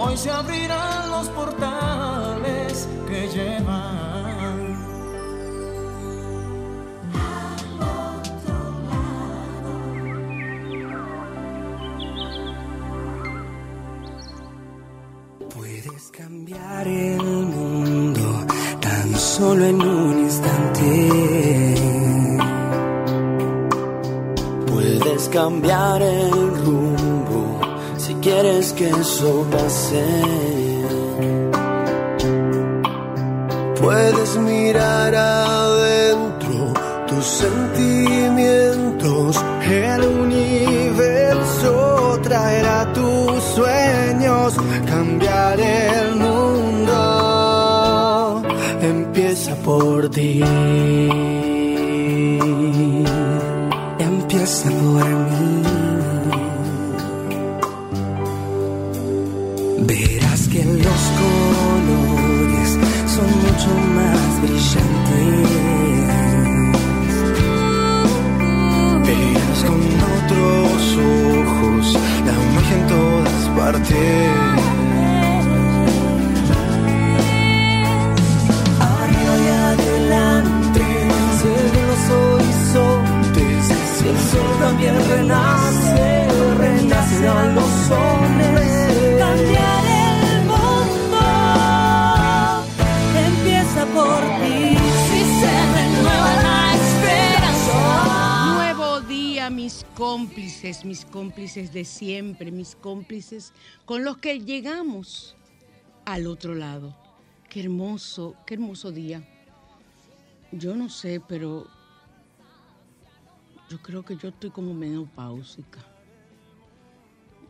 Hoy se abrirán los portales que llevan. Puedes cambiar el mundo tan solo en un instante. Puedes cambiar el rumbo quieres que eso pase. Puedes mirar adentro tus sentimientos. El universo traerá tus sueños. Cambiar el mundo empieza por ti. Si el sol también renace, renacerán los hombres. Mis cómplices, mis cómplices de siempre, mis cómplices con los que llegamos al otro lado. Qué hermoso, qué hermoso día. Yo no sé, pero yo creo que yo estoy como menopáusica.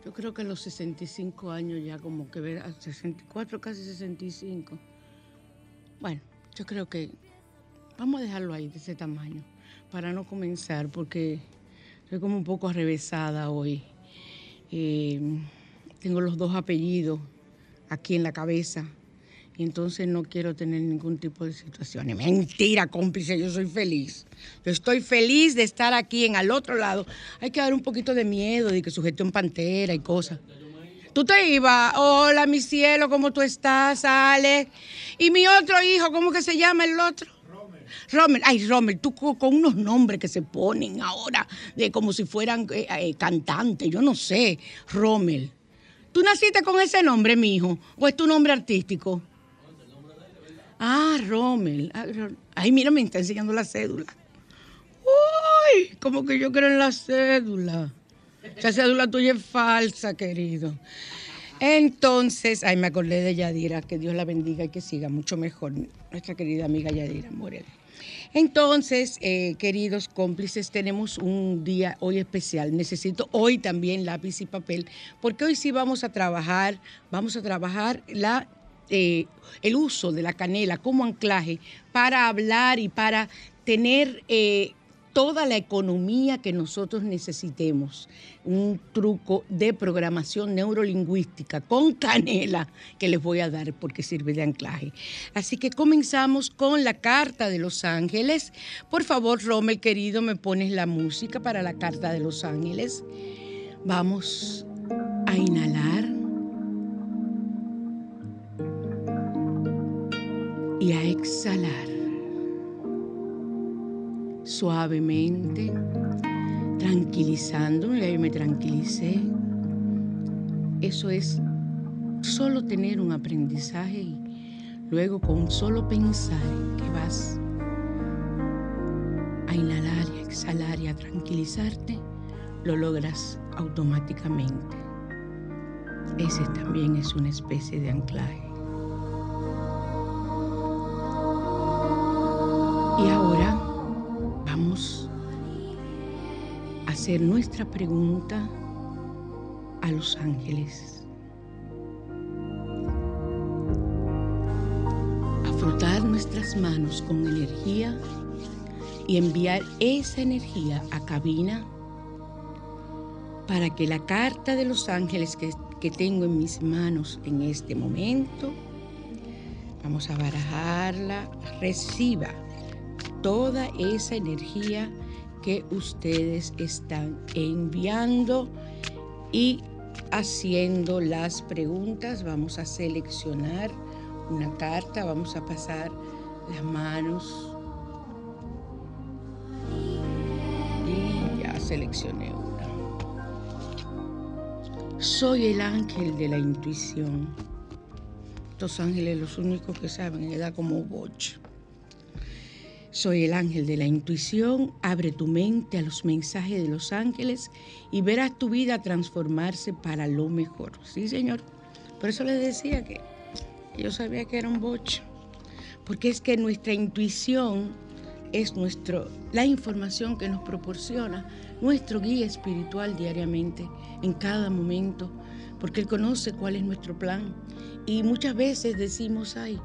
Yo creo que a los 65 años ya como que ver a 64, casi 65. Bueno, yo creo que vamos a dejarlo ahí de ese tamaño para no comenzar porque estoy como un poco arrevesada hoy. Eh, tengo los dos apellidos aquí en la cabeza y entonces no quiero tener ningún tipo de situaciones. Mentira, cómplice, yo soy feliz. Yo estoy feliz de estar aquí en al otro lado. Hay que dar un poquito de miedo de que sujete un pantera y cosas. Tú te ibas, hola mi cielo, ¿cómo tú estás, Ale? Y mi otro hijo, ¿cómo que se llama el otro? Rommel, ay Rommel, tú co- con unos nombres que se ponen ahora de como si fueran eh, eh, cantantes, yo no sé, Rommel. ¿Tú naciste con ese nombre, mi hijo? ¿O es tu nombre artístico? Ah, Rommel. Ah, Ay, mira, me está enseñando la cédula. Uy, como que yo creo en la cédula. Esa cédula tuya es falsa, querido. Entonces, ay, me acordé de Yadira, que Dios la bendiga y que siga mucho mejor, nuestra querida amiga Yadira Morel. Entonces, eh, queridos cómplices, tenemos un día hoy especial. Necesito hoy también lápiz y papel, porque hoy sí vamos a trabajar, vamos a trabajar la, eh, el uso de la canela como anclaje para hablar y para tener eh, toda la economía que nosotros necesitemos. Un truco de programación neurolingüística con canela que les voy a dar porque sirve de anclaje. Así que comenzamos con la carta de los ángeles. Por favor, Rommel querido, me pones la música para la carta de los ángeles. Vamos a inhalar y a exhalar suavemente, tranquilizándome, y me tranquilicé. Eso es solo tener un aprendizaje y luego con solo pensar que vas a inhalar y a exhalar y a tranquilizarte, lo logras automáticamente. Ese también es una especie de anclaje. Y ahora hacer nuestra pregunta a los ángeles. A frotar nuestras manos con energía y enviar esa energía a cabina para que la carta de los ángeles que, que tengo en mis manos en este momento, vamos a barajarla, reciba toda esa energía que ustedes están enviando y haciendo las preguntas. Vamos a seleccionar una carta, vamos a pasar las manos. Y ya seleccioné una. Soy el ángel de la intuición. Estos ángeles los únicos que saben, da como bocho. Soy el ángel de la intuición, abre tu mente a los mensajes de los ángeles y verás tu vida transformarse para lo mejor. Sí, Señor. Por eso les decía que yo sabía que era un bocho. Porque es que nuestra intuición es nuestro, la información que nos proporciona nuestro guía espiritual diariamente, en cada momento, porque Él conoce cuál es nuestro plan. Y muchas veces decimos, ay,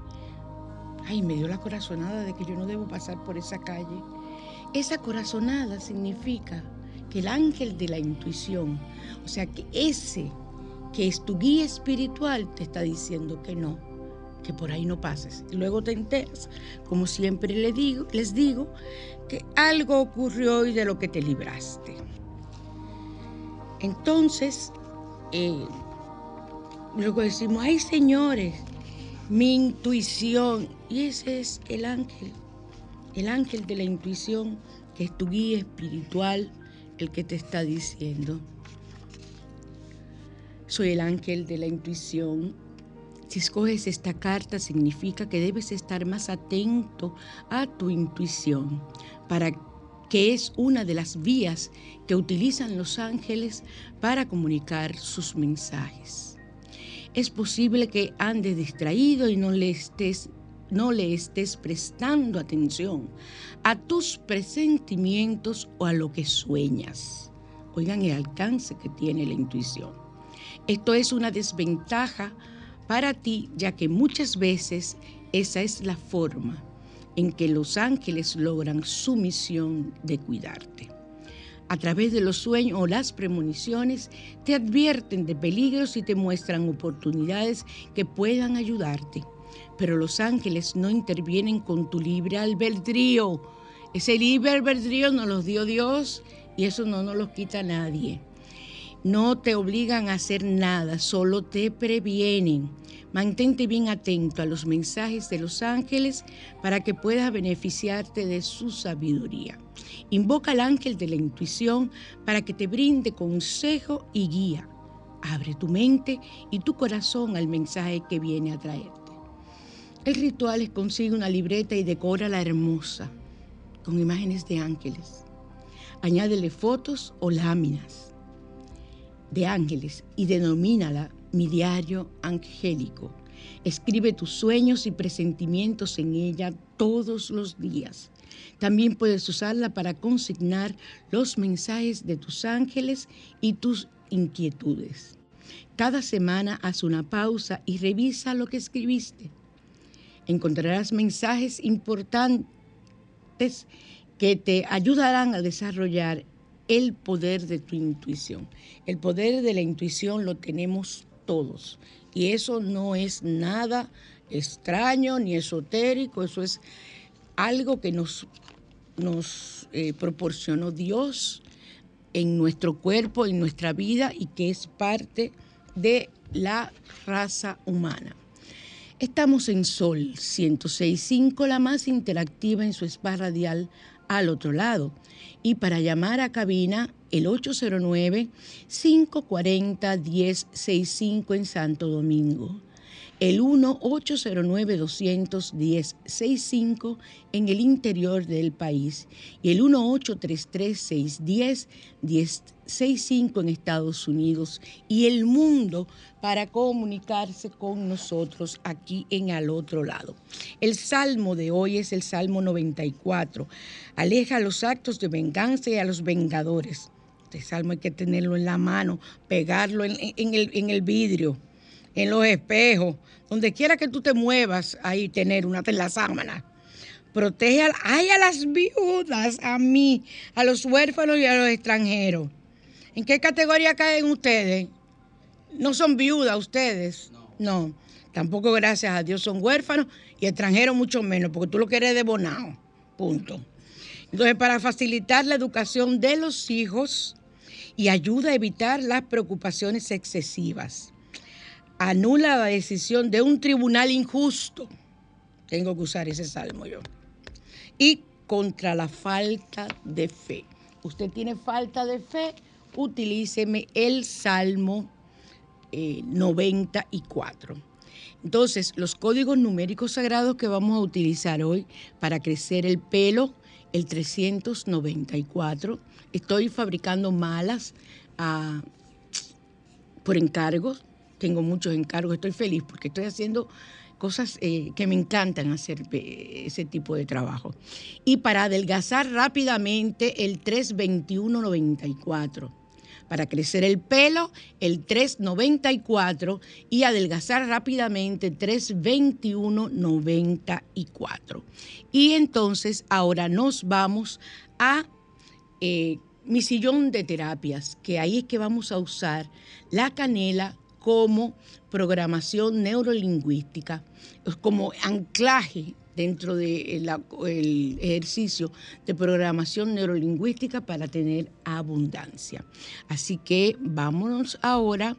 ay, me dio la corazonada de que yo no debo pasar por esa calle. Esa corazonada significa que el ángel de la intuición, o sea, que ese que es tu guía espiritual te está diciendo que no, que por ahí no pases. Y luego te enteras, como siempre les digo, que algo ocurrió y de lo que te libraste. Entonces, eh, luego decimos, ay señores, mi intuición. Y ese es el ángel, el ángel de la intuición, que es tu guía espiritual, el que te está diciendo. Soy el ángel de la intuición. Si escoges esta carta significa que debes estar más atento a tu intuición, para que es una de las vías que utilizan los ángeles para comunicar sus mensajes es posible que andes distraído y no le estés no le estés prestando atención a tus presentimientos o a lo que sueñas. Oigan el alcance que tiene la intuición. Esto es una desventaja para ti, ya que muchas veces esa es la forma en que los ángeles logran su misión de cuidarte a través de los sueños o las premoniciones, te advierten de peligros y te muestran oportunidades que puedan ayudarte. Pero los ángeles no intervienen con tu libre albedrío. Ese libre albedrío nos los dio Dios y eso no nos lo quita nadie. No te obligan a hacer nada, solo te previenen. Mantente bien atento a los mensajes de los ángeles para que puedas beneficiarte de su sabiduría. Invoca al ángel de la intuición para que te brinde consejo y guía. Abre tu mente y tu corazón al mensaje que viene a traerte. El ritual es consigue una libreta y decora la hermosa con imágenes de ángeles. Añádele fotos o láminas de ángeles y denomínala mi diario angélico. Escribe tus sueños y presentimientos en ella todos los días. También puedes usarla para consignar los mensajes de tus ángeles y tus inquietudes. Cada semana haz una pausa y revisa lo que escribiste. Encontrarás mensajes importantes que te ayudarán a desarrollar el poder de tu intuición. El poder de la intuición lo tenemos todos y eso no es nada extraño ni esotérico, eso es algo que nos, nos eh, proporcionó Dios en nuestro cuerpo, en nuestra vida y que es parte de la raza humana. Estamos en Sol 106.5, la más interactiva en su spa radial al otro lado. Y para llamar a cabina, el 809-540-1065 en Santo Domingo el 1-809-210-65 en el interior del país y el 1-833-610-1065 en Estados Unidos y el mundo para comunicarse con nosotros aquí en al otro lado. El salmo de hoy es el Salmo 94. Aleja los actos de venganza y a los vengadores. Este salmo hay que tenerlo en la mano, pegarlo en, el, en el vidrio en los espejos, donde quiera que tú te muevas, ahí tener una las sábanas. Protege a, a las viudas, a mí, a los huérfanos y a los extranjeros. ¿En qué categoría caen ustedes? ¿No son viudas ustedes? No. Tampoco, gracias a Dios, son huérfanos y extranjeros mucho menos, porque tú lo quieres de bonao. Punto. Entonces, para facilitar la educación de los hijos y ayuda a evitar las preocupaciones excesivas anula la decisión de un tribunal injusto. Tengo que usar ese salmo yo. Y contra la falta de fe. Usted tiene falta de fe, utilíceme el salmo 94. Eh, Entonces, los códigos numéricos sagrados que vamos a utilizar hoy para crecer el pelo, el 394. Estoy fabricando malas ah, por encargos tengo muchos encargos, estoy feliz porque estoy haciendo cosas eh, que me encantan hacer eh, ese tipo de trabajo. Y para adelgazar rápidamente el 32194. Para crecer el pelo, el 394 y adelgazar rápidamente 32194. Y entonces ahora nos vamos a eh, mi sillón de terapias, que ahí es que vamos a usar la canela como programación neurolingüística, como anclaje dentro del ejercicio de programación neurolingüística para tener abundancia. Así que vámonos ahora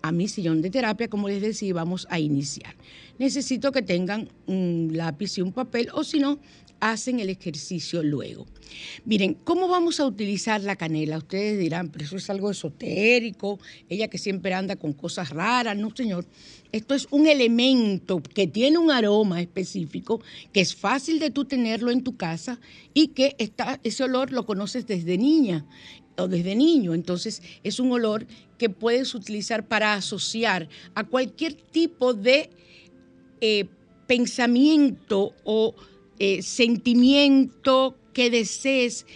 a mi sillón de terapia, como les decía, vamos a iniciar. Necesito que tengan un lápiz y un papel, o si no, hacen el ejercicio luego. Miren, ¿cómo vamos a utilizar la canela? Ustedes dirán, pero eso es algo esotérico, ella que siempre anda con cosas raras. No, señor, esto es un elemento que tiene un aroma específico, que es fácil de tú tenerlo en tu casa y que está, ese olor lo conoces desde niña o desde niño. Entonces es un olor que puedes utilizar para asociar a cualquier tipo de eh, pensamiento o eh, sentimiento que desees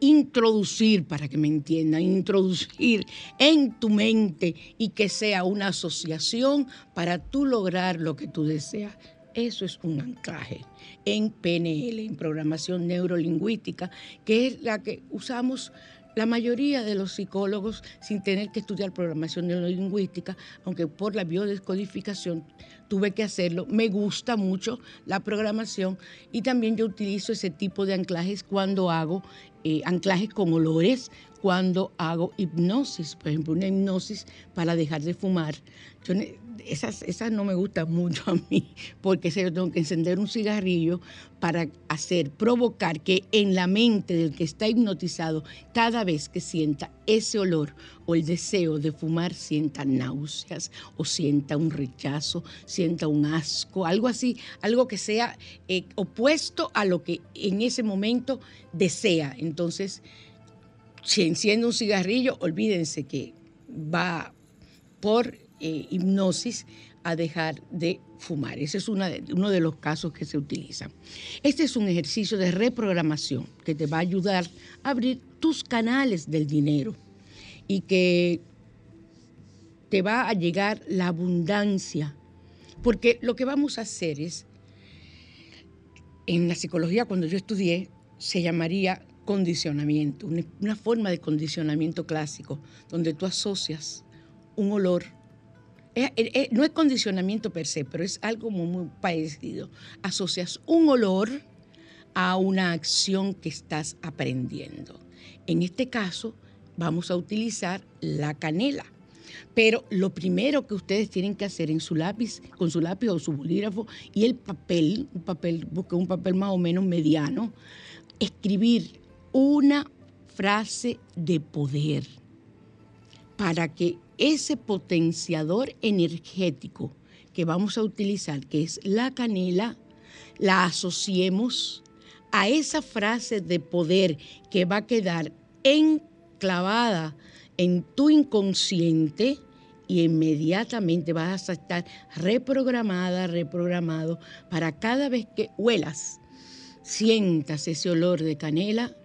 introducir, para que me entiendan, introducir en tu mente y que sea una asociación para tú lograr lo que tú deseas. Eso es un anclaje en PNL, en programación neurolingüística, que es la que usamos la mayoría de los psicólogos sin tener que estudiar programación neurolingüística, aunque por la biodescodificación tuve que hacerlo. Me gusta mucho la programación y también yo utilizo ese tipo de anclajes cuando hago eh, anclajes con olores, cuando hago hipnosis, por ejemplo, una hipnosis para dejar de fumar. Esas, esas no me gustan mucho a mí, porque yo tengo que encender un cigarrillo para hacer, provocar que en la mente del que está hipnotizado, cada vez que sienta ese olor o el deseo de fumar, sienta náuseas o sienta un rechazo, sienta un asco, algo así, algo que sea eh, opuesto a lo que en ese momento desea. Entonces, si enciende un cigarrillo, olvídense que va por eh, hipnosis a dejar de fumar. Ese es uno de los casos que se utilizan. Este es un ejercicio de reprogramación que te va a ayudar a abrir tus canales del dinero y que te va a llegar la abundancia. Porque lo que vamos a hacer es, en la psicología cuando yo estudié, se llamaría condicionamiento, una, una forma de condicionamiento clásico, donde tú asocias un olor. Eh, eh, eh, no es condicionamiento per se, pero es algo muy, parecido. Asocias un olor a una acción que estás aprendiendo. En este caso, vamos a utilizar la canela. Pero lo primero que ustedes tienen que hacer en su lápiz, con su lápiz o su bolígrafo y el papel, un papel, un papel más o menos mediano, escribir una frase de poder para que ese potenciador energético que vamos a utilizar, que es la canela, la asociemos a esa frase de poder que va a quedar enclavada en tu inconsciente y inmediatamente vas a estar reprogramada, reprogramado para cada vez que huelas, sientas ese olor de canela,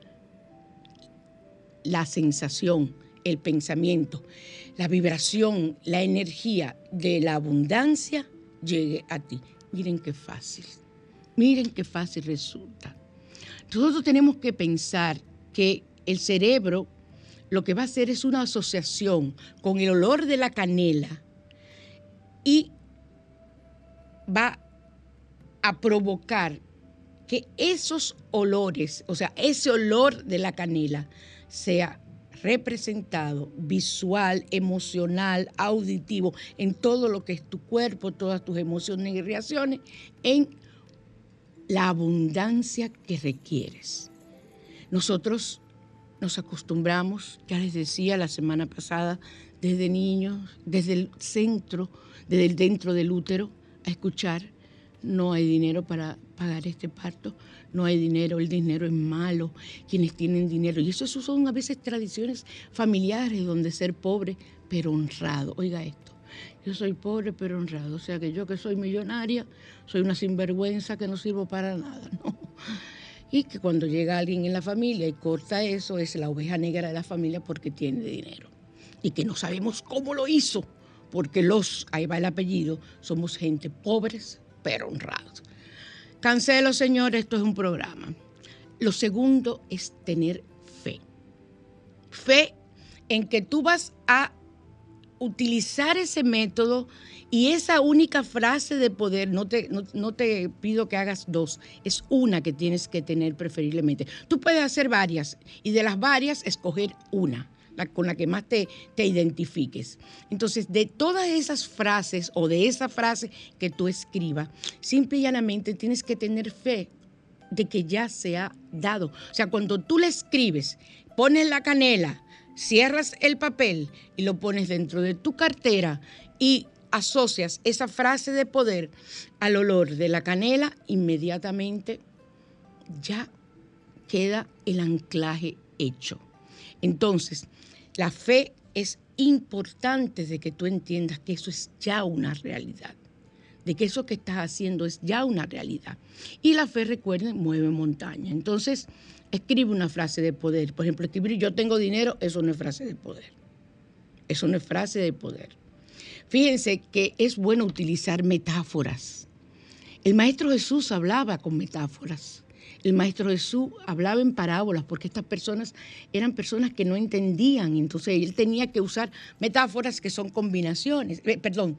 la sensación, el pensamiento, la vibración, la energía de la abundancia llegue a ti. Miren qué fácil, miren qué fácil resulta. Nosotros tenemos que pensar que el cerebro lo que va a hacer es una asociación con el olor de la canela y va a provocar que esos olores, o sea, ese olor de la canela sea representado visual, emocional, auditivo, en todo lo que es tu cuerpo, todas tus emociones y reacciones, en la abundancia que requieres. Nosotros nos acostumbramos, ya les decía la semana pasada, desde niños, desde el centro, desde el dentro del útero, a escuchar, no hay dinero para pagar este parto, no hay dinero, el dinero es malo, quienes tienen dinero. Y eso, son a veces tradiciones familiares donde ser pobre pero honrado. Oiga esto, yo soy pobre pero honrado, o sea que yo que soy millonaria, soy una sinvergüenza que no sirvo para nada, ¿no? y que cuando llega alguien en la familia y corta eso, es la oveja negra de la familia porque tiene dinero. Y que no sabemos cómo lo hizo, porque los, ahí va el apellido, somos gente pobres pero honrados. Cancelo, señor, esto es un programa. Lo segundo es tener fe. Fe en que tú vas a utilizar ese método y esa única frase de poder, no te, no, te pido que hagas dos, es una que tienes que tener preferiblemente. Tú puedes hacer varias y de las varias escoger una. Con la que más te, te identifiques. Entonces, de todas esas frases o de esa frase que tú escribas, simple y llanamente tienes que tener fe de que ya se ha dado. O sea, cuando tú le escribes, pones la canela, cierras el papel y lo pones dentro de tu cartera y asocias esa frase de poder al olor de la canela, inmediatamente ya queda el anclaje hecho. Entonces, la fe es importante de que tú entiendas que eso es ya una realidad, de que eso que estás haciendo es ya una realidad. Y la fe, recuerden, mueve montaña. Entonces, escribe una frase de poder. Por ejemplo, escribir yo tengo dinero, eso no es frase de poder. Eso no es frase de poder. Fíjense que es bueno utilizar metáforas. El Maestro Jesús hablaba con metáforas. El Maestro Jesús hablaba en parábolas porque estas personas eran personas que no entendían. Entonces él tenía que usar metáforas que son combinaciones, eh, perdón,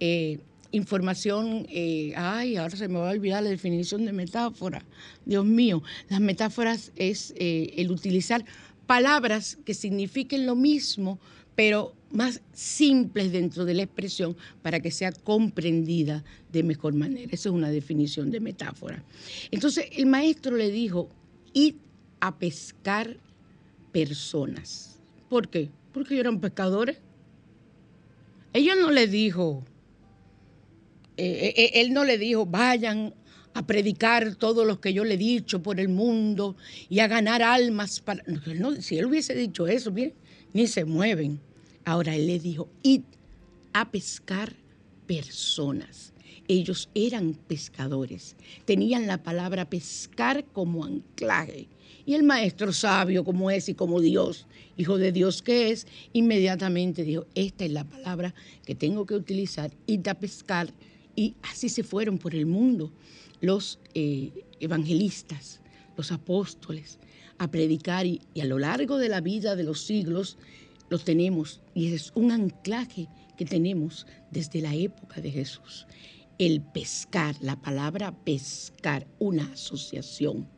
eh, información, eh, ay, ahora se me va a olvidar la definición de metáfora. Dios mío, las metáforas es el utilizar palabras que signifiquen lo mismo, pero más simples dentro de la expresión para que sea comprendida de mejor manera. Esa es una definición de metáfora. Entonces el maestro le dijo, id a pescar personas. ¿Por qué? Porque ellos eran pescadores. Ella no le dijo, eh, eh, él no le dijo, vayan a predicar todo lo que yo le he dicho por el mundo y a ganar almas para... si él hubiese dicho eso, bien, ni se mueven. Ahora él le dijo, id a pescar personas. Ellos eran pescadores, tenían la palabra pescar como anclaje. Y el maestro sabio como es y como Dios, hijo de Dios que es, inmediatamente dijo, esta es la palabra que tengo que utilizar, id a pescar. Y así se fueron por el mundo los eh, evangelistas, los apóstoles, a predicar y, y a lo largo de la vida de los siglos los tenemos y es un anclaje que tenemos desde la época de Jesús. El pescar, la palabra pescar, una asociación.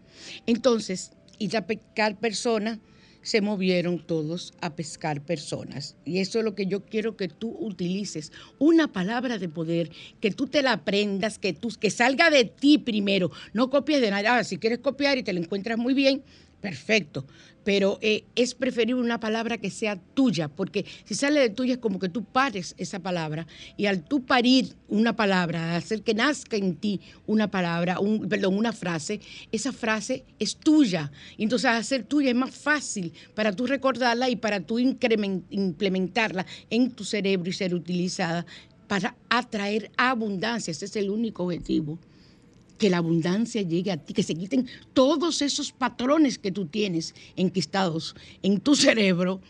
Entonces, ir a pescar personas, se movieron todos a pescar personas. Y eso es lo que yo quiero que tú utilices. Una palabra de poder, que tú te la aprendas, que, tú, que salga de ti primero. No copies de nada. Ah, si quieres copiar y te la encuentras muy bien, perfecto pero eh, es preferible una palabra que sea tuya, porque si sale de tuya es como que tú pares esa palabra, y al tú parir una palabra, hacer que nazca en ti una palabra, un, perdón, una frase, esa frase es tuya. Y entonces ser tuya es más fácil para tú recordarla y para tú implementarla en tu cerebro y ser utilizada para atraer abundancia. Ese es el único objetivo que la abundancia llegue a ti, que se quiten todos esos patrones que tú tienes enquistados en tu cerebro,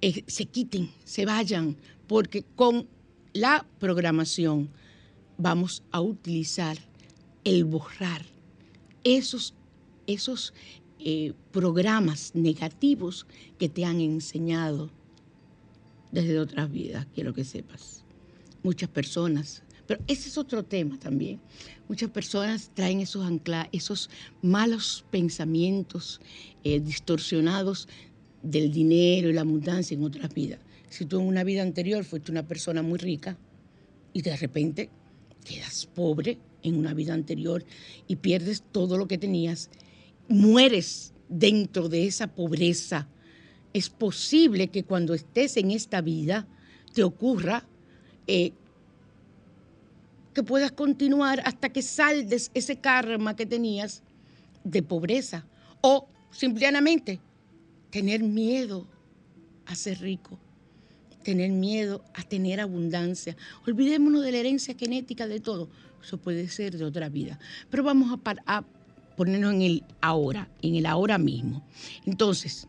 eh, se quiten, se vayan, porque con la programación vamos a utilizar el borrar esos, esos eh, programas negativos que te han enseñado desde otras vidas, quiero que sepas. Muchas personas pero ese es otro tema también. Muchas personas traen esos ancla, esos malos pensamientos eh, distorsionados del dinero y la abundancia en otras vidas. Si tú en una vida anterior fuiste una persona muy rica y de repente quedas pobre en una vida anterior y pierdes todo lo que tenías, mueres dentro de esa pobreza. Es posible que cuando estés en esta vida te ocurra eh, que puedas continuar hasta que saldes ese karma que tenías de pobreza. O simplemente tener miedo a ser rico, tener miedo a tener abundancia. Olvidémonos de la herencia genética de todo. Eso puede ser de otra vida. Pero vamos a, a ponernos en el ahora, en el ahora mismo. Entonces,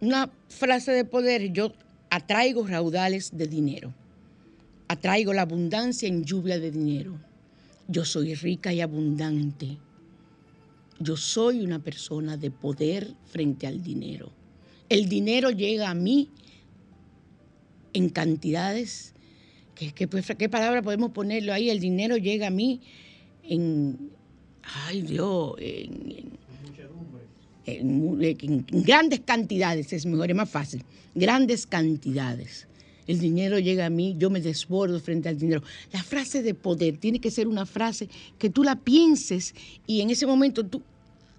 una frase de poder, yo atraigo raudales de dinero atraigo la abundancia en lluvia de dinero. Yo soy rica y abundante. Yo soy una persona de poder frente al dinero. El dinero llega a mí en cantidades. ¿Qué, pues, palabra podemos ponerlo ahí? El dinero llega a mí en. Ay Dios, en, en grandes cantidades, es mejor, es más fácil. Grandes cantidades el dinero llega a mí, yo me desbordo frente al dinero. La frase de poder tiene que ser una frase que tú la pienses y en ese momento tú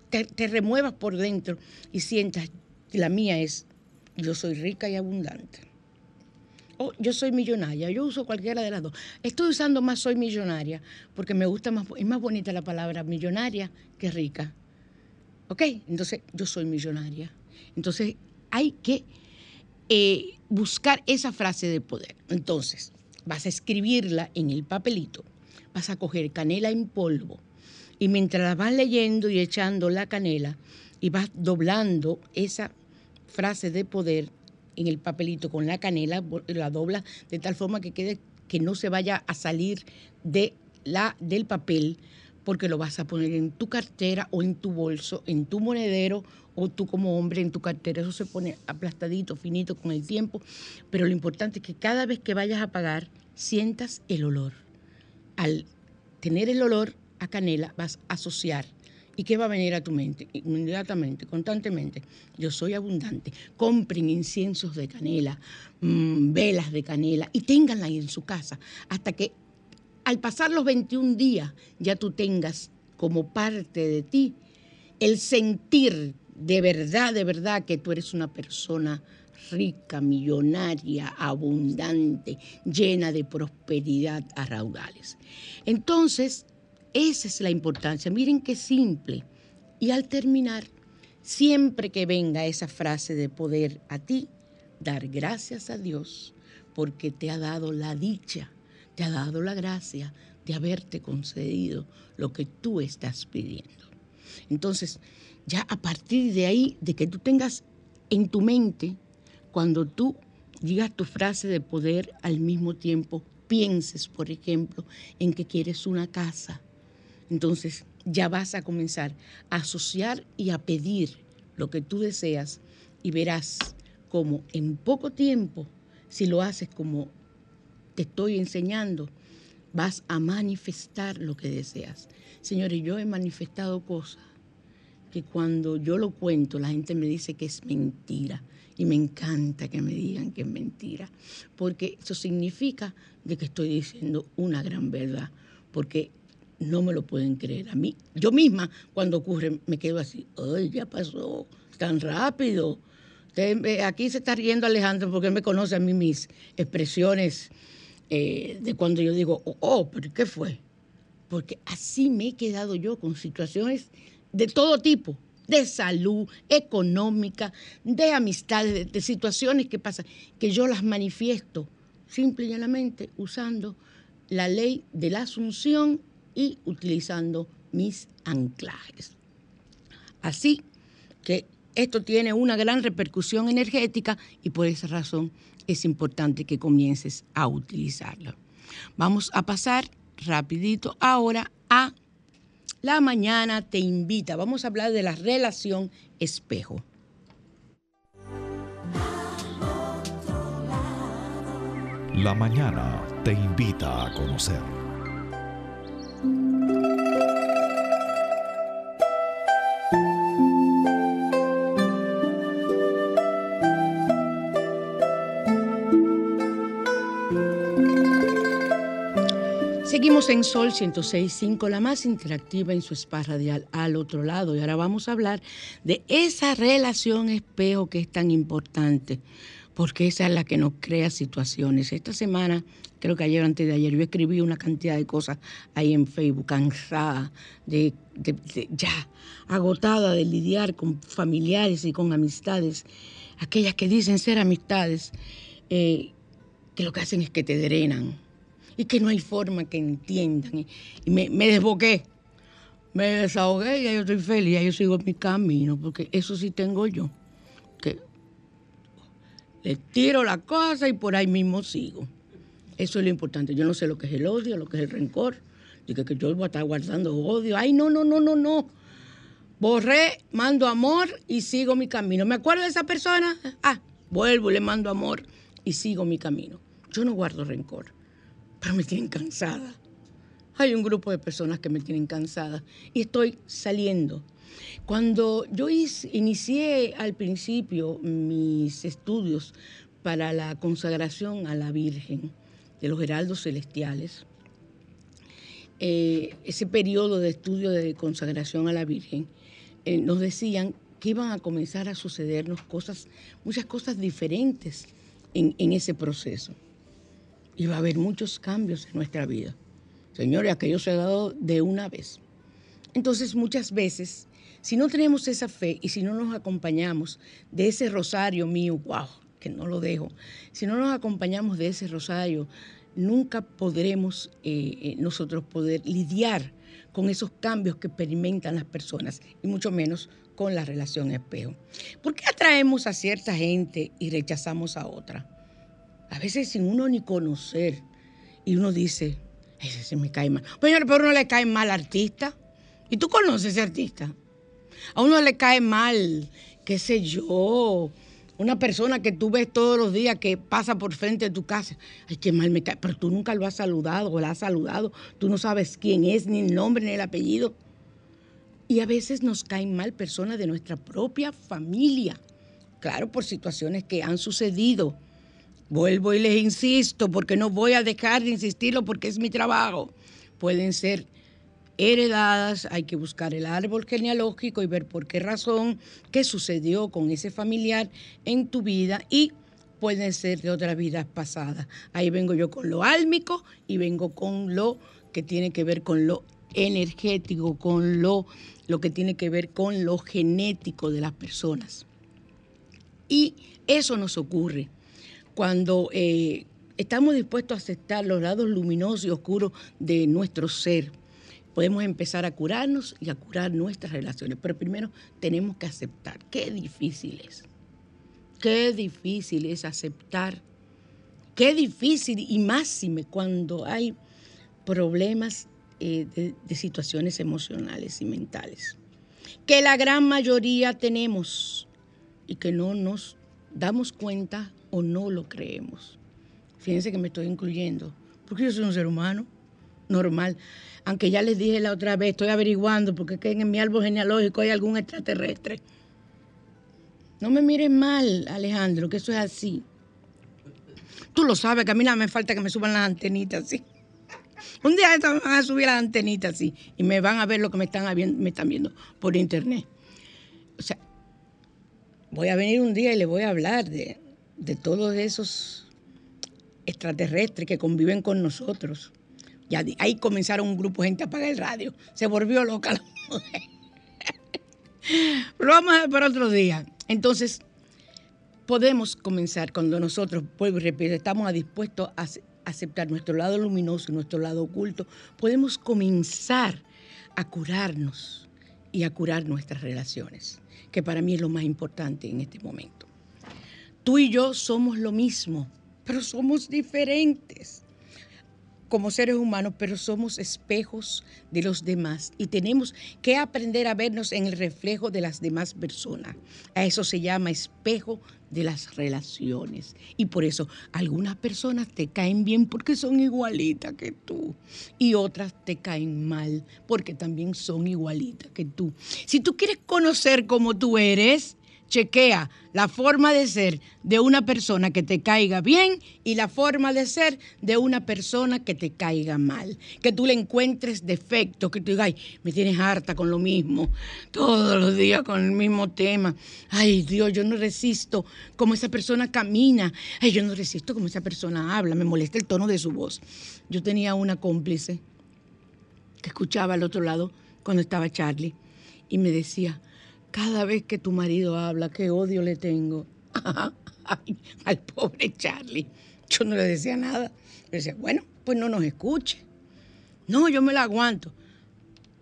te, remuevas por dentro y sientas, la mía es, yo soy rica y abundante. O yo soy millonaria, yo uso cualquiera de las dos. Estoy usando más soy millonaria porque me gusta más, es más bonita la palabra millonaria que rica. ¿Ok? Entonces yo soy millonaria. Entonces hay que eh, buscar esa frase de poder. Entonces, vas a escribirla en el papelito, vas a coger canela en polvo y mientras la vas leyendo y echando la canela y vas doblando esa frase de poder en el papelito con la canela, la dobla de tal forma que quede que no se vaya a salir de la, del papel porque lo vas a poner en tu cartera o en tu bolso, en tu monedero o tú como hombre en tu cartera. Eso se pone aplastadito, finito con el tiempo, pero lo importante es que cada vez que vayas a pagar sientas el olor. Al tener el olor a canela vas a asociar. ¿Y qué va a venir a tu mente? Inmediatamente, constantemente. Yo soy abundante. Compren inciensos de canela, mm, velas de canela y ténganla en su casa hasta que al pasar los 21 días ya tú tengas como parte de ti el sentir de verdad, de verdad que tú eres una persona rica, millonaria, abundante, llena de prosperidad a raudales. Entonces, esa es la importancia. Miren qué simple. Y al terminar, siempre que venga esa frase de poder a ti, dar gracias a Dios porque te ha dado la dicha, te ha dado la gracia de haberte concedido lo que tú estás pidiendo. Entonces, ya a partir de ahí, de que tú tengas en tu mente, cuando tú digas tu frase de poder, al mismo tiempo pienses, por ejemplo, en que quieres una casa. Entonces, ya vas a comenzar a asociar y a pedir lo que tú deseas y verás como en poco tiempo, si lo haces como te estoy enseñando, vas a manifestar lo que deseas. Señores, yo he manifestado cosas que cuando yo lo cuento la gente me dice que es mentira y me encanta que me digan que es mentira, porque eso significa de que estoy diciendo una gran verdad, porque no me lo pueden creer. A mí, yo misma, cuando ocurre, me quedo así, ¡ay, ya pasó! Tan rápido. aquí se está riendo Alejandro porque él me conoce a mí mis expresiones eh, de cuando yo digo, oh, pero ¿qué fue? Porque así me he quedado yo con situaciones de todo tipo, de salud, económica, de amistades, de, de situaciones que pasan, que yo las manifiesto simple y llanamente usando la ley de la asunción y utilizando mis anclajes. Así que esto tiene una gran repercusión energética y por esa razón es importante que comiences a utilizarlo. Vamos a pasar rapidito ahora a la mañana te invita. Vamos a hablar de la relación espejo. La mañana te invita a conocer. Seguimos en Sol 106.5, la más interactiva en su spa radial al otro lado. Y ahora vamos a hablar de esa relación espejo que es tan importante, porque esa es la que nos crea situaciones. Esta semana, creo que ayer o antes de ayer, yo escribí una cantidad de cosas ahí en Facebook, cansada, de, ya agotada de lidiar con familiares y con amistades, aquellas que dicen ser amistades, eh, que lo que hacen es que te drenan y que no hay forma que entiendan. Y, me, desboqué, me desahogué y ya yo estoy feliz, ya yo sigo mi camino, porque eso sí tengo yo, que le tiro la cosa y por ahí mismo sigo. Eso es lo importante. Yo no sé lo que es el odio, lo que es el rencor. Dije que yo voy a estar guardando odio. Ay, no, no, no, no, no. Borré, mando amor y sigo mi camino. ¿Me acuerdo de esa persona? Ah, vuelvo, le mando amor y sigo mi camino. Yo no guardo rencor pero me tienen cansada. Hay un grupo de personas que me tienen cansada y estoy saliendo. Cuando yo inicié al principio mis estudios para la consagración a la Virgen de los Heraldos Celestiales, eh, ese periodo de estudio de consagración a la Virgen, eh, nos decían que iban a comenzar a sucedernos cosas, muchas cosas diferentes en ese proceso y va a haber muchos cambios en nuestra vida. Señores, aquello se ha dado de una vez. Entonces, muchas veces, si no tenemos esa fe y si no nos acompañamos de ese rosario mío, wow, que no lo dejo, si no nos acompañamos de ese rosario, nunca podremos eh, eh, nosotros poder lidiar con esos cambios que experimentan las personas y mucho menos con la relación espejo. ¿Por qué atraemos a cierta gente y rechazamos a otra? A veces sin uno ni conocer. Y uno dice, ese se me cae mal. Pero, pero uno le cae mal al artista. ¿Y tú conoces a ese artista? A uno le cae mal, qué sé yo, una persona que tú ves todos los días que pasa por frente de tu casa. Ay, qué mal me cae. Pero tú nunca lo has saludado o la has saludado. Tú no sabes quién es, ni el nombre, ni el apellido. Y a veces nos caen mal personas de nuestra propia familia. Claro, por situaciones que han sucedido Vuelvo y les insisto, porque no voy a dejar de insistirlo porque es mi trabajo. Pueden ser heredadas, hay que buscar el árbol genealógico y ver por qué razón, qué sucedió con ese familiar en tu vida y pueden ser de otras vidas pasadas. Ahí vengo yo con lo álmico y vengo con lo que tiene que ver con lo energético, con lo, lo que tiene que ver con lo genético de las personas. Y eso nos ocurre cuando eh, estamos dispuestos a aceptar los lados luminosos y oscuros de nuestro ser, podemos empezar a curarnos y a curar nuestras relaciones. Pero primero tenemos que aceptar. Qué difícil es. Qué difícil es aceptar. Qué difícil y máxime cuando hay problemas eh, de, de situaciones emocionales y mentales, que la gran mayoría tenemos y que no nos damos cuenta o no lo creemos. Fíjense que me estoy incluyendo, porque yo soy un ser humano normal. Aunque ya les dije la otra vez, estoy averiguando porque es que en mi árbol genealógico hay algún extraterrestre. No me miren mal, Alejandro, que eso es así. Tú lo sabes, que a mí nada me falta que me suban las antenitas así. Un día me van a subir las antenitas así y me van a ver lo que me están, habi- me están viendo por internet. O sea, voy a venir un día y le voy a hablar de, de todos esos extraterrestres que conviven con nosotros. De- ahí comenzaron un grupo de gente a apagar el radio. Se volvió loca la mujer. Lo vamos a ver para otro día. Entonces, podemos comenzar cuando nosotros, vuelvo y repito, estamos dispuestos a ace- aceptar nuestro lado luminoso y nuestro lado oculto, podemos comenzar a curarnos y a curar nuestras relaciones, que para mí es lo más importante en este momento. Tú y yo somos lo mismo, pero somos diferentes como seres humanos, pero somos espejos de los demás y tenemos que aprender a vernos en el reflejo de las demás personas. A eso se llama espejo de las relaciones. Y por eso algunas personas te caen bien porque son igualitas que tú y otras te caen mal porque también son igualitas que tú. Si tú quieres conocer cómo tú eres, chequea la forma de ser de una persona que te caiga bien y la forma de ser de una persona que te caiga mal. Que tú le encuentres defectos, que tú digas, ay, me tienes harta con lo mismo, todos los días con el mismo tema. Ay, Dios, yo no resisto como esa persona camina. Ay, yo no resisto como esa persona habla, me molesta el tono de su voz. Yo tenía una cómplice que escuchaba al otro lado cuando estaba Charlie y me decía, cada vez que tu marido habla, qué odio le tengo al pobre Charlie. Yo no le decía nada. Le decía, bueno, pues no nos escuche. No, yo me la aguanto.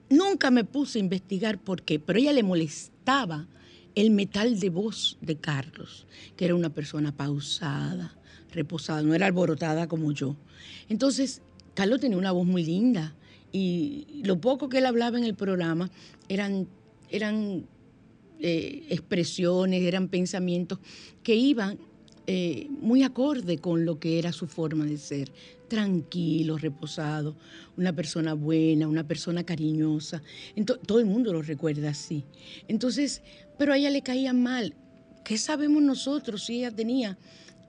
Nunca me puse a investigar por qué, pero ella le molestaba el metal de voz de Carlos, que era una persona pausada, reposada, no era alborotada como yo. Entonces, Carlos tenía una voz muy linda y lo poco que él hablaba en el programa eran, eran eh, expresiones, eran pensamientos que iban eh, muy acorde con lo que era su forma de ser, tranquilo, reposado, una persona buena, una persona cariñosa. Ento- todo el mundo lo recuerda así. Entonces, pero a ella le caía mal. ¿Qué sabemos nosotros si ella tenía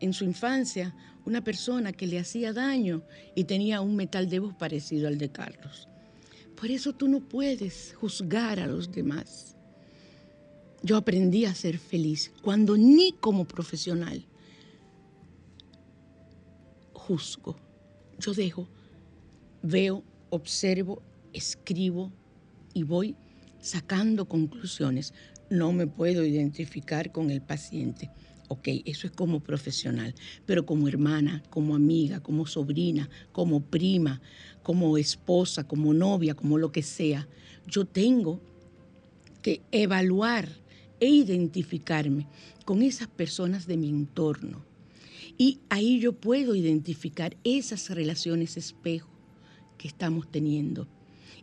en su infancia una persona que le hacía daño y tenía un metal de voz parecido al de Carlos? Por eso tú no puedes juzgar a los demás. Yo aprendí a ser feliz cuando ni como profesional juzgo. Yo dejo, veo, observo, escribo y voy sacando conclusiones. No me puedo identificar con el paciente. Ok, eso es como profesional, pero como hermana, como amiga, como sobrina, como prima, como esposa, como novia, como lo que sea, yo tengo que evaluar e identificarme con esas personas de mi entorno. Y ahí yo puedo identificar esas relaciones espejo que estamos teniendo.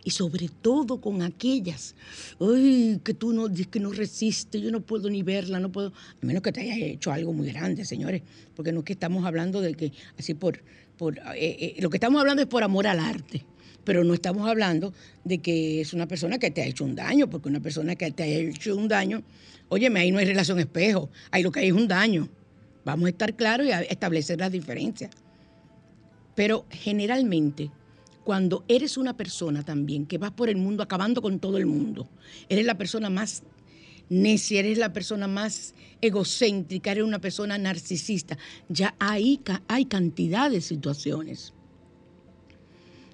Y sobre todo con aquellas, ay, que tú no, que no resistes, yo no puedo ni verla, no puedo, a menos que te hayas hecho algo muy grande, señores, porque no es que estamos hablando de que, así por, por eh, eh, lo que estamos hablando es por amor al arte, pero no estamos hablando de que es una persona que te ha hecho un daño, porque una persona que te ha hecho un daño, óyeme, ahí no hay relación espejo, ahí lo que hay es un daño. Vamos a estar claros y a establecer las diferencias. Pero generalmente, cuando eres una persona también que vas por el mundo acabando con todo el mundo, eres la persona más necia, eres la persona más egocéntrica, eres una persona narcisista, ya hay, ca- hay cantidad de situaciones.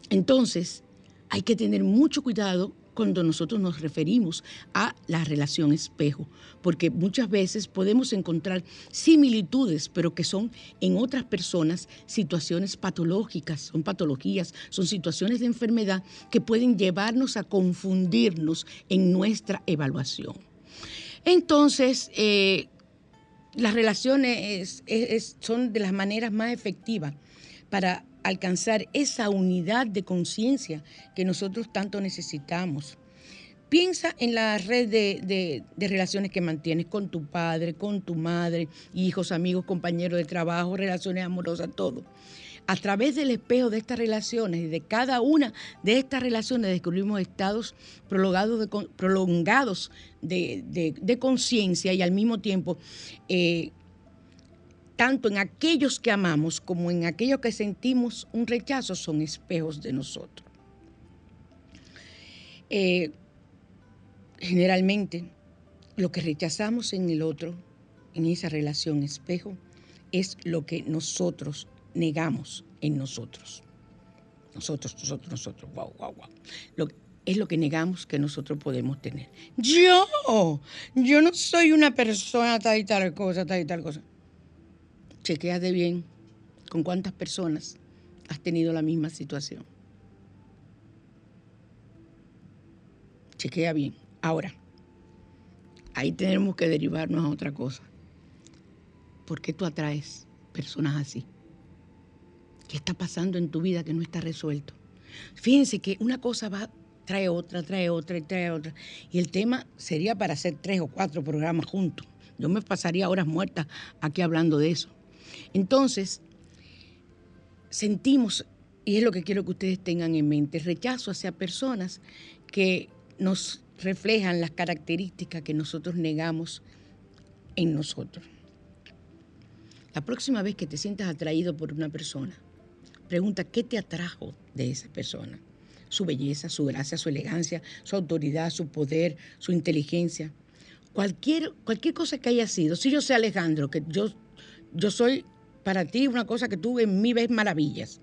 Entonces, hay que tener mucho cuidado cuando nosotros nos referimos a la relación espejo, porque muchas veces podemos encontrar similitudes, pero que son en otras personas situaciones patológicas, son patologías, son situaciones de enfermedad que pueden llevarnos a confundirnos en nuestra evaluación. Entonces, eh, las relaciones es- es- son de las maneras más efectivas para alcanzar esa unidad de conciencia que nosotros tanto necesitamos. Piensa en la red de, de, relaciones que mantienes con tu padre, con tu madre, hijos, amigos, compañeros de trabajo, relaciones amorosas, todo. A través del espejo de estas relaciones y de cada una de estas relaciones descubrimos estados prolongados de, prolongados de, conciencia y al mismo tiempo, eh, tanto en aquellos que amamos como en aquellos que sentimos un rechazo, son espejos de nosotros. Eh, generalmente, lo que rechazamos en el otro, en esa relación espejo, es lo que nosotros negamos en nosotros. Nosotros, nosotros, nosotros, wow, wow, wow. es lo que negamos que nosotros podemos tener. Yo, yo no soy una persona tal y tal cosa, tal y tal cosa. Chequeate bien con cuántas personas has tenido la misma situación. Chequea bien. Ahora, ahí tenemos que derivarnos a otra cosa. ¿Por qué tú atraes personas así? ¿Qué está pasando en tu vida que no está resuelto? Fíjense que una cosa va, trae otra, trae otra trae otra. Y el tema sería para hacer tres o cuatro programas juntos. Yo me pasaría horas muertas aquí hablando de eso. Entonces, sentimos, y es lo que quiero que ustedes tengan en mente, rechazo hacia personas que nos reflejan las características que nosotros negamos en nosotros. La próxima vez que te sientas atraído por una persona, Pregunta, ¿qué te atrajo de esa persona? Su belleza, su gracia, su elegancia, su autoridad, su poder, su inteligencia. Cualquier, cualquier cosa que haya sido. Si yo sé Alejandro, que yo, yo soy para ti una cosa que tú en mí ves maravillas.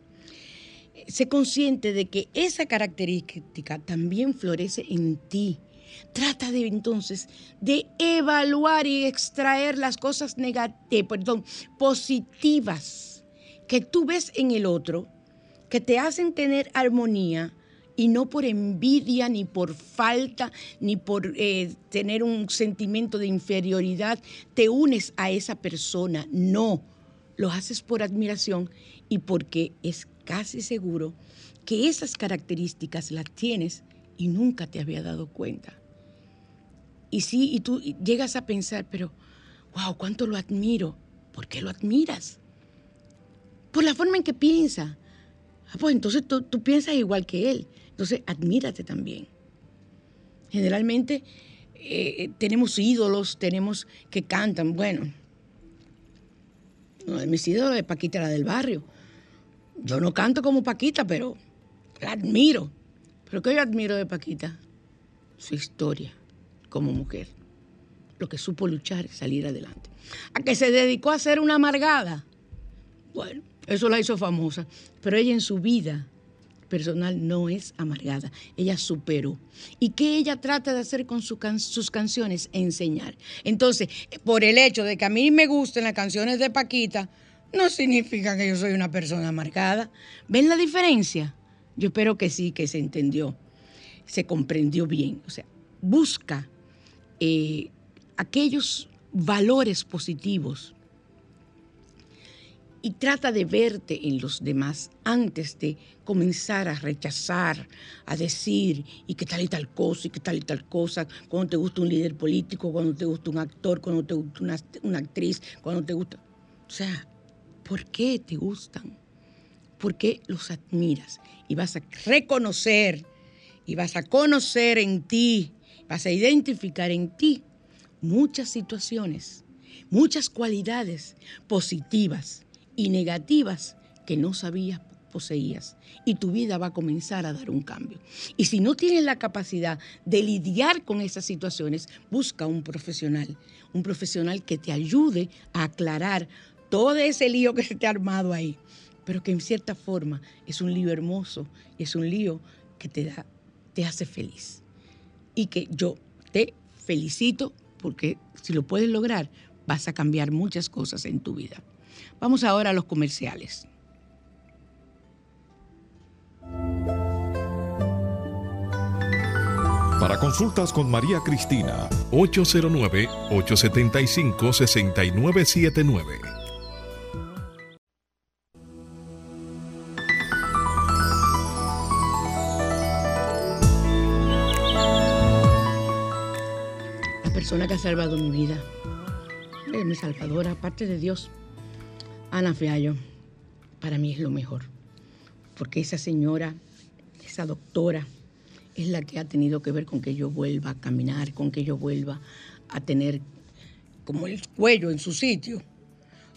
Sé consciente de que esa característica también florece en ti. Trata de entonces de evaluar y extraer las cosas negativas, perdón, positivas que tú ves en el otro, que te hacen tener armonía y no por envidia, ni por falta, ni por eh, tener un sentimiento de inferioridad, te unes a esa persona. No, lo haces por admiración y porque es casi seguro que esas características las tienes y nunca te había dado cuenta. Y sí, y tú llegas a pensar, pero, wow, cuánto lo admiro. ¿Por qué lo admiras? por la forma en que piensa. Ah, pues entonces tú, piensas igual que él. Entonces admírate también. Generalmente eh, tenemos ídolos, tenemos que cantan. Bueno, uno de mis ídolos es Paquita, la del barrio. Yo no canto como Paquita, pero la admiro. ¿Pero qué yo admiro de Paquita? Su historia como mujer. Lo que supo luchar y salir adelante. A que se dedicó a ser una amargada. Bueno, eso la hizo famosa. Pero ella en su vida personal no es amargada. Ella superó. ¿Y qué ella trata de hacer con sus canciones? Enseñar. Entonces, por el hecho de que a mí me gusten las canciones de Paquita, no significa que yo soy una persona amargada. ¿Ven la diferencia? Yo espero que sí, que se entendió, se comprendió bien. O sea, busca eh, aquellos valores positivos y trata de verte en los demás antes de comenzar a rechazar, a decir y qué tal y tal cosa y qué tal y tal cosa, cuando te gusta un líder político, cuando te gusta un actor, cuando te gusta una, una actriz, cuando te gusta... O sea, ¿por qué te gustan? ¿Por qué los admiras? Y vas a reconocer y vas a conocer en ti, vas a identificar en ti muchas situaciones, muchas cualidades positivas y negativas que no sabías poseías y tu vida va a comenzar a dar un cambio. Y si no tienes la capacidad de lidiar con esas situaciones, busca un profesional, un profesional que te ayude a aclarar todo ese lío que se te ha armado ahí, pero que en cierta forma es un lío hermoso, es un lío que te da te hace feliz. Y que yo te felicito porque si lo puedes lograr, vas a cambiar muchas cosas en tu vida. Vamos ahora a los comerciales. Para consultas con María Cristina, 809-875-6979. La persona que ha salvado mi vida. Es mi salvadora, aparte de Dios. Ana Fiallo, para mí es lo mejor. Porque esa señora, esa doctora, es la que ha tenido que ver con que yo vuelva a caminar, con que yo vuelva a tener como el cuello en su sitio,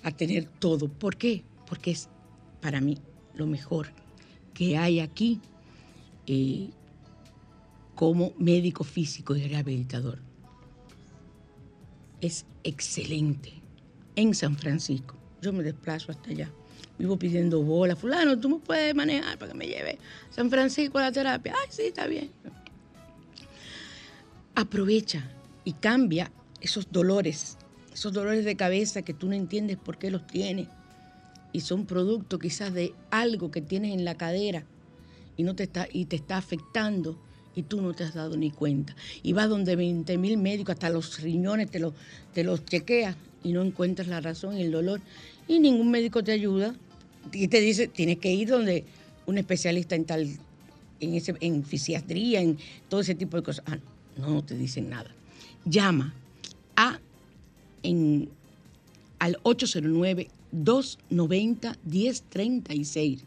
a tener todo. ¿Por qué? Porque es para mí lo mejor que hay aquí eh, como médico físico y rehabilitador. Es excelente en San Francisco. Yo me desplazo hasta allá. Vivo pidiendo bola. Fulano, tú me puedes manejar para que me lleve a San Francisco a la terapia. Ay, sí, está bien. Aprovecha y cambia esos dolores, esos dolores de cabeza que tú no entiendes por qué los tienes. Y son producto quizás de algo que tienes en la cadera y, no te, está, y te está afectando y tú no te has dado ni cuenta. Y vas donde 20 mil médicos, hasta los riñones te, te los chequeas y no encuentras la razón y el dolor. Y ningún médico te ayuda y te dice, tienes que ir donde un especialista en tal, en, ese, en fisiatría, en todo ese tipo de cosas. Ah, no, te dicen nada. Llama a, en, al 809-290-1036.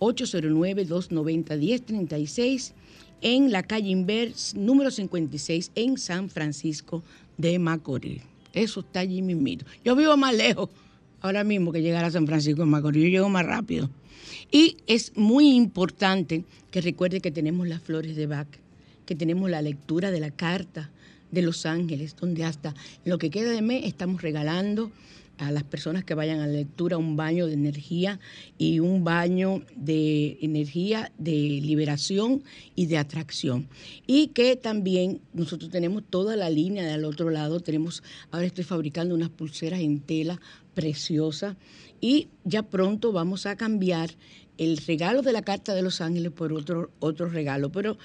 809-290-1036 en la calle Inverse número 56 en San Francisco de Macorís. Eso está allí mismito. Yo vivo más lejos ahora mismo que llegar a San Francisco de Macorís. Yo llego más rápido. Y es muy importante que recuerde que tenemos las flores de Bach, que tenemos la lectura de la carta de los ángeles, donde hasta lo que queda de mes estamos regalando a las personas que vayan a la lectura un baño de energía y un baño de energía de liberación y de atracción. Y que también nosotros tenemos toda la línea del otro lado, tenemos, ahora estoy fabricando unas pulseras en tela preciosas y ya pronto vamos a cambiar el regalo de la Carta de los Ángeles por otro, otro regalo, pero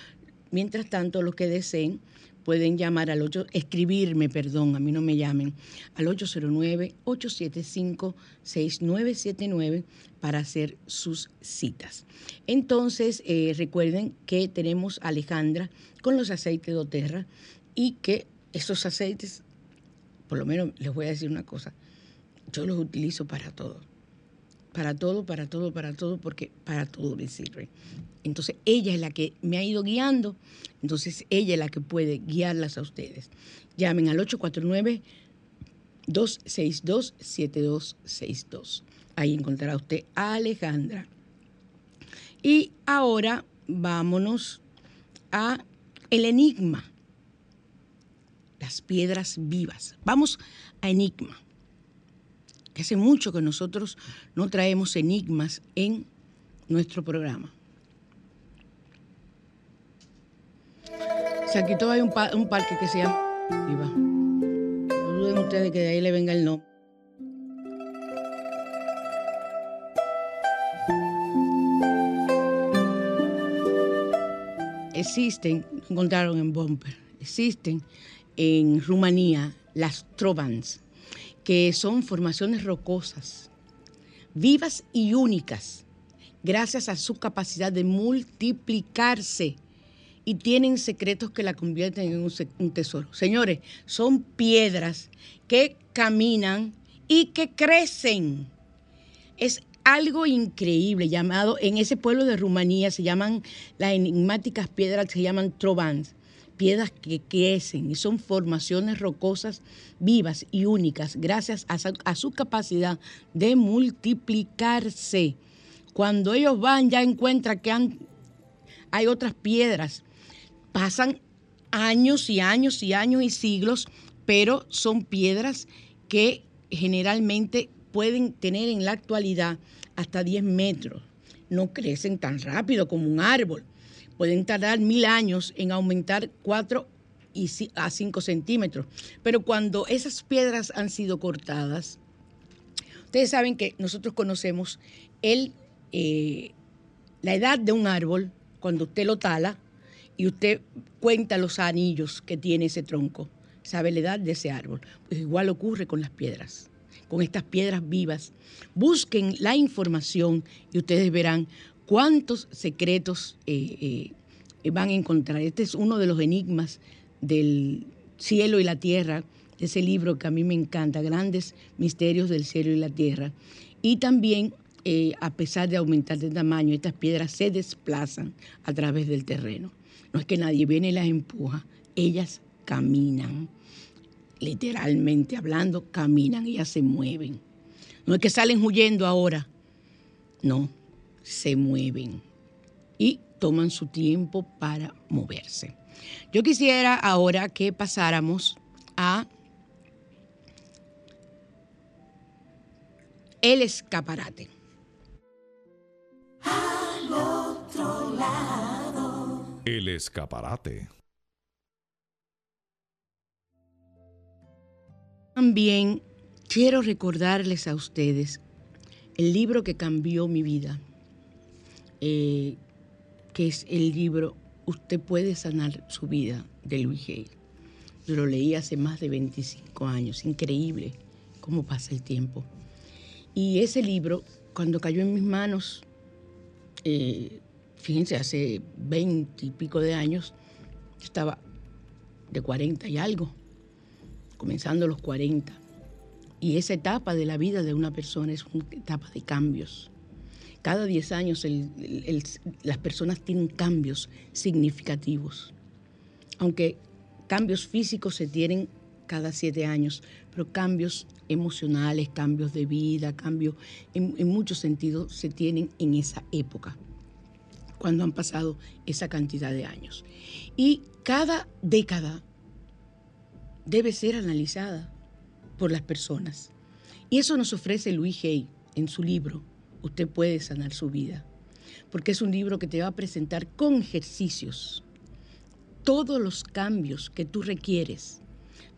mientras tanto los que deseen pueden llamar al 8, escribirme, perdón, a mí no me llamen, al 809-875-6979 para hacer sus citas. Entonces, eh, recuerden que tenemos a Alejandra con los aceites de Oterra y que esos aceites, por lo menos les voy a decir una cosa, yo los utilizo para todo para todo, para todo, para todo, porque para todo me sirve. Entonces ella es la que me ha ido guiando, entonces ella es la que puede guiarlas a ustedes. Llamen al 849-262-7262. Ahí encontrará usted a Alejandra. Y ahora vámonos a el enigma, las piedras vivas. Vamos a enigma que hace mucho que nosotros no traemos enigmas en nuestro programa. Se quitó hay un, parque que se llama Viva. No duden ustedes que de ahí le venga el nombre. Existen, encontraron en Bomber, existen en Rumanía las Trovans que son formaciones rocosas, vivas y únicas, gracias a su capacidad de multiplicarse y tienen secretos que la convierten en un, tesoro. Señores, son piedras que caminan y que crecen. Es algo increíble llamado, en ese pueblo de Rumanía se llaman las enigmáticas piedras, se llaman trovans piedras que crecen y son formaciones rocosas vivas y únicas gracias a su, capacidad de multiplicarse. Cuando ellos van ya encuentran que hay otras piedras. Pasan años y años y años y siglos, pero son piedras que generalmente pueden tener en la actualidad hasta 10 metros. No crecen tan rápido como un árbol, pueden tardar mil años en aumentar 4 a 5 centímetros. Pero cuando esas piedras han sido cortadas, ustedes saben que nosotros conocemos el, eh, la edad de un árbol cuando usted lo tala y usted cuenta los anillos que tiene ese tronco, sabe la edad de ese árbol. Pues igual ocurre con las piedras, con estas piedras vivas. Busquen la información y ustedes verán cuántos secretos eh, eh, van a encontrar. Este es uno de los enigmas del cielo y la tierra, ese libro que a mí me encanta, Grandes Misterios del Cielo y la Tierra. Y también, eh, a pesar de aumentar de tamaño, estas piedras se desplazan a través del terreno. No es que nadie viene y las empuja, ellas caminan. Literalmente hablando, caminan, ellas se mueven. No es que salen huyendo ahora, no, se mueven y toman su tiempo para moverse. Yo quisiera ahora que pasáramos a el escaparate. El escaparate. También quiero recordarles a ustedes el libro que cambió mi vida, eh, que es el libro Usted puede sanar su vida de Luis Hay. Yo lo leí hace más de 25 años, increíble cómo pasa el tiempo. Y ese libro, cuando cayó en mis manos, eh, fíjense, hace 20 y pico de años, estaba de 40 y algo, comenzando los 40. Y esa etapa de la vida de una persona es una etapa de cambios. Cada 10 años las personas tienen cambios significativos. Aunque cambios físicos se tienen cada 7 años, pero cambios emocionales, cambios de vida, cambios en, en muchos sentidos se tienen en esa época, cuando han pasado esa cantidad de años. Y cada década debe ser analizada por las personas. Y eso nos ofrece Luis Hay en su libro, Usted puede sanar su vida, porque es un libro que te va a presentar con ejercicios todos los cambios que tú requieres,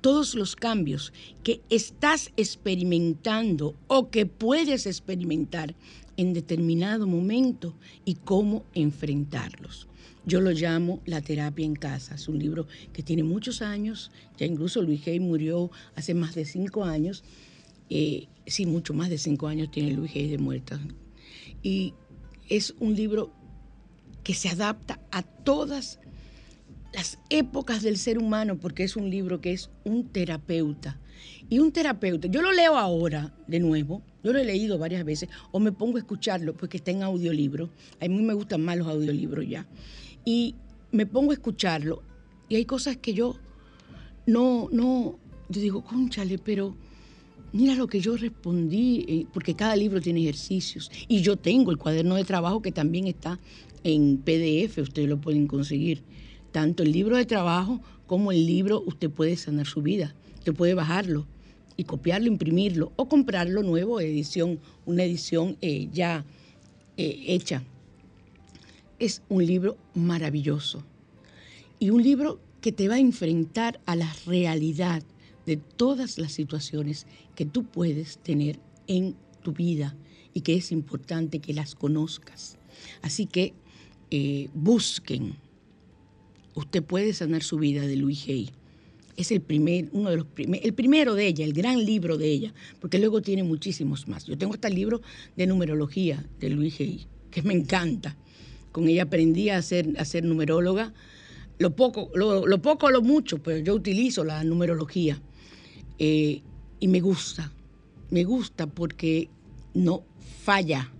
todos los cambios que estás experimentando o que puedes experimentar en determinado momento y cómo enfrentarlos. Yo lo llamo La terapia en casa. Es un libro que tiene muchos años. Ya incluso Luis Hay murió hace más de cinco años. Eh, sí, mucho más de cinco años tiene Luis Hay de muerta. Y es un libro que se adapta a todas las épocas del ser humano, porque es un libro que es un terapeuta. Y un terapeuta, yo lo leo ahora de nuevo, yo lo he leído varias veces, o me pongo a escucharlo porque está en audiolibro. A mí me gustan más los audiolibros ya. Y me pongo a escucharlo y hay cosas que yo no, no, yo digo, conchale, pero mira lo que yo respondí, eh, porque cada libro tiene ejercicios. Y yo tengo el cuaderno de trabajo que también está en PDF, ustedes lo pueden conseguir. Tanto el libro de trabajo como el libro, usted puede sanar su vida. Usted puede bajarlo y copiarlo, imprimirlo o comprarlo nuevo, edición, una edición eh, ya eh, hecha. Es un libro maravilloso y un libro que te va a enfrentar a la realidad de todas las situaciones que tú puedes tener en tu vida y que es importante que las conozcas. Así que eh, busquen. Usted puede sanar su vida de Luis Hay. Es el primer, uno de los primer, el primero de ella, el gran libro de ella, porque luego tiene muchísimos más. Yo tengo hasta el libro de numerología de Luis Hay, que me encanta. Con ella aprendí a ser, a ser numeróloga. Lo poco, lo, lo poco lo mucho, pero yo utilizo la numerología. Eh, y me gusta, me gusta porque no falla.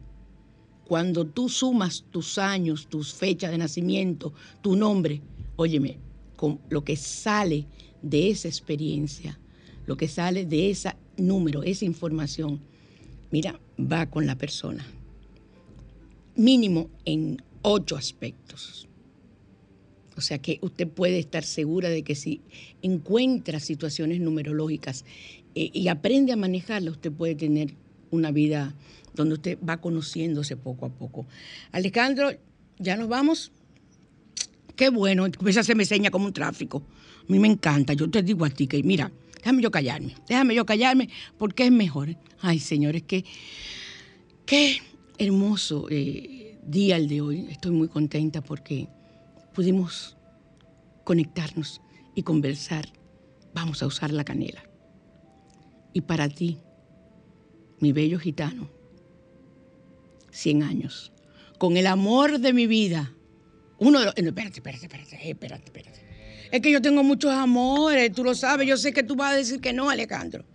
Cuando tú sumas tus años, tus fechas de nacimiento, tu nombre, óyeme, con lo que sale de esa experiencia, lo que sale de ese número, esa información, mira, va con la persona. Mínimo en ocho aspectos. O sea que usted puede estar segura de que si encuentra situaciones numerológicas eh, y aprende a manejarlas, usted puede tener una vida donde usted va conociéndose poco a poco. Alejandro, ¿ya nos vamos? Qué bueno, esa se me seña como un tráfico. A mí me encanta, yo te digo a ti que, mira, déjame yo callarme, déjame yo callarme porque es mejor. Ay, señores, qué, qué hermoso eh, día el de hoy. Estoy muy contenta porque pudimos conectarnos y conversar. Vamos a usar la canela. Y para ti, mi bello gitano, 100 años, con el amor de mi vida, uno de los... no, espérate, espérate, espérate, eh, espérate, espérate. Es que yo tengo muchos amores, tú lo sabes. Yo sé que tú vas a decir que no, Alejandro.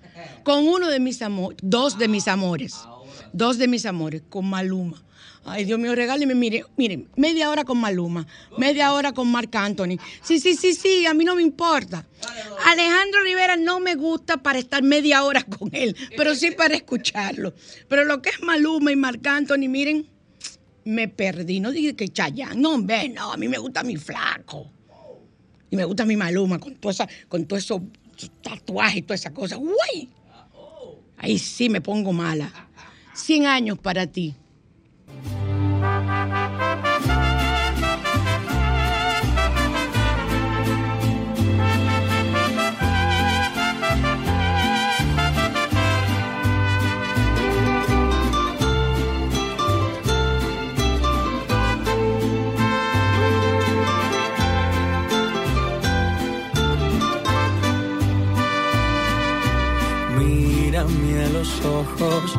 Con uno de mis amores, dos de mis amores, dos de mis amores, con Maluma. Ay, Dios mío, regálenme, mire, miren, media hora con Maluma, media hora con Marc Anthony. Sí, sí, sí, sí, a mí no me importa. Alejandro Rivera no me gusta para estar media hora con él, pero sí para escucharlo. Pero lo que es Maluma y Marc Anthony, miren, me perdí. No dije que Chayanne, no, hombre, no, a mí me gusta mi flaco. Y me gusta mi Maluma con todo, esa, con todo eso tatuajes y toda esa cosa. ¡Uy! Ahí sí me pongo mala. 100 años para ti. Mírame a los ojos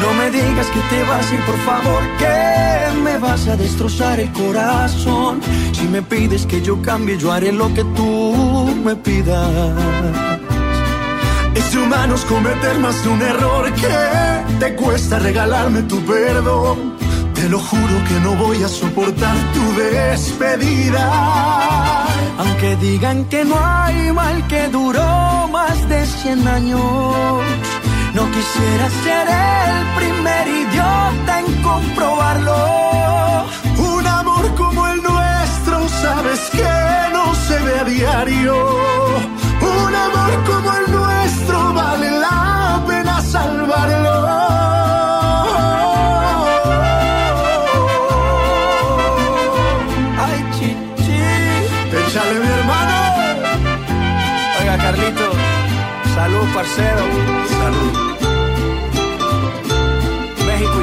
No me digas que te vas a ir, por favor, que me vas a destrozar el corazón. Si me pides que yo cambie, yo haré lo que tú me pidas. Es de humanos cometer más de un error que te cuesta regalarme tu perdón. Te lo juro que no voy a soportar tu despedida. Aunque digan que no hay mal que duró más de 100 años. Quisiera ser el primer idiota en comprobarlo. Un amor como el nuestro, sabes que no se ve a diario. Un amor como el nuestro vale la pena salvarlo. Ay, chichi. Échale mi hermano. Oiga, Carlito. Salud, parcero.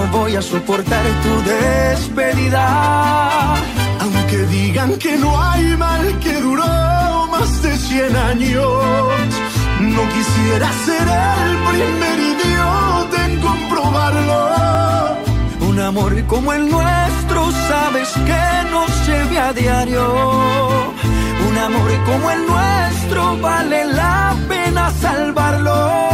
no voy a soportar tu despedida. Aunque digan que no hay mal que duró más de 100 años, no quisiera ser el primer idiota en comprobarlo. Un amor como el nuestro, sabes que no se a diario. Un amor como el nuestro vale la pena salvarlo.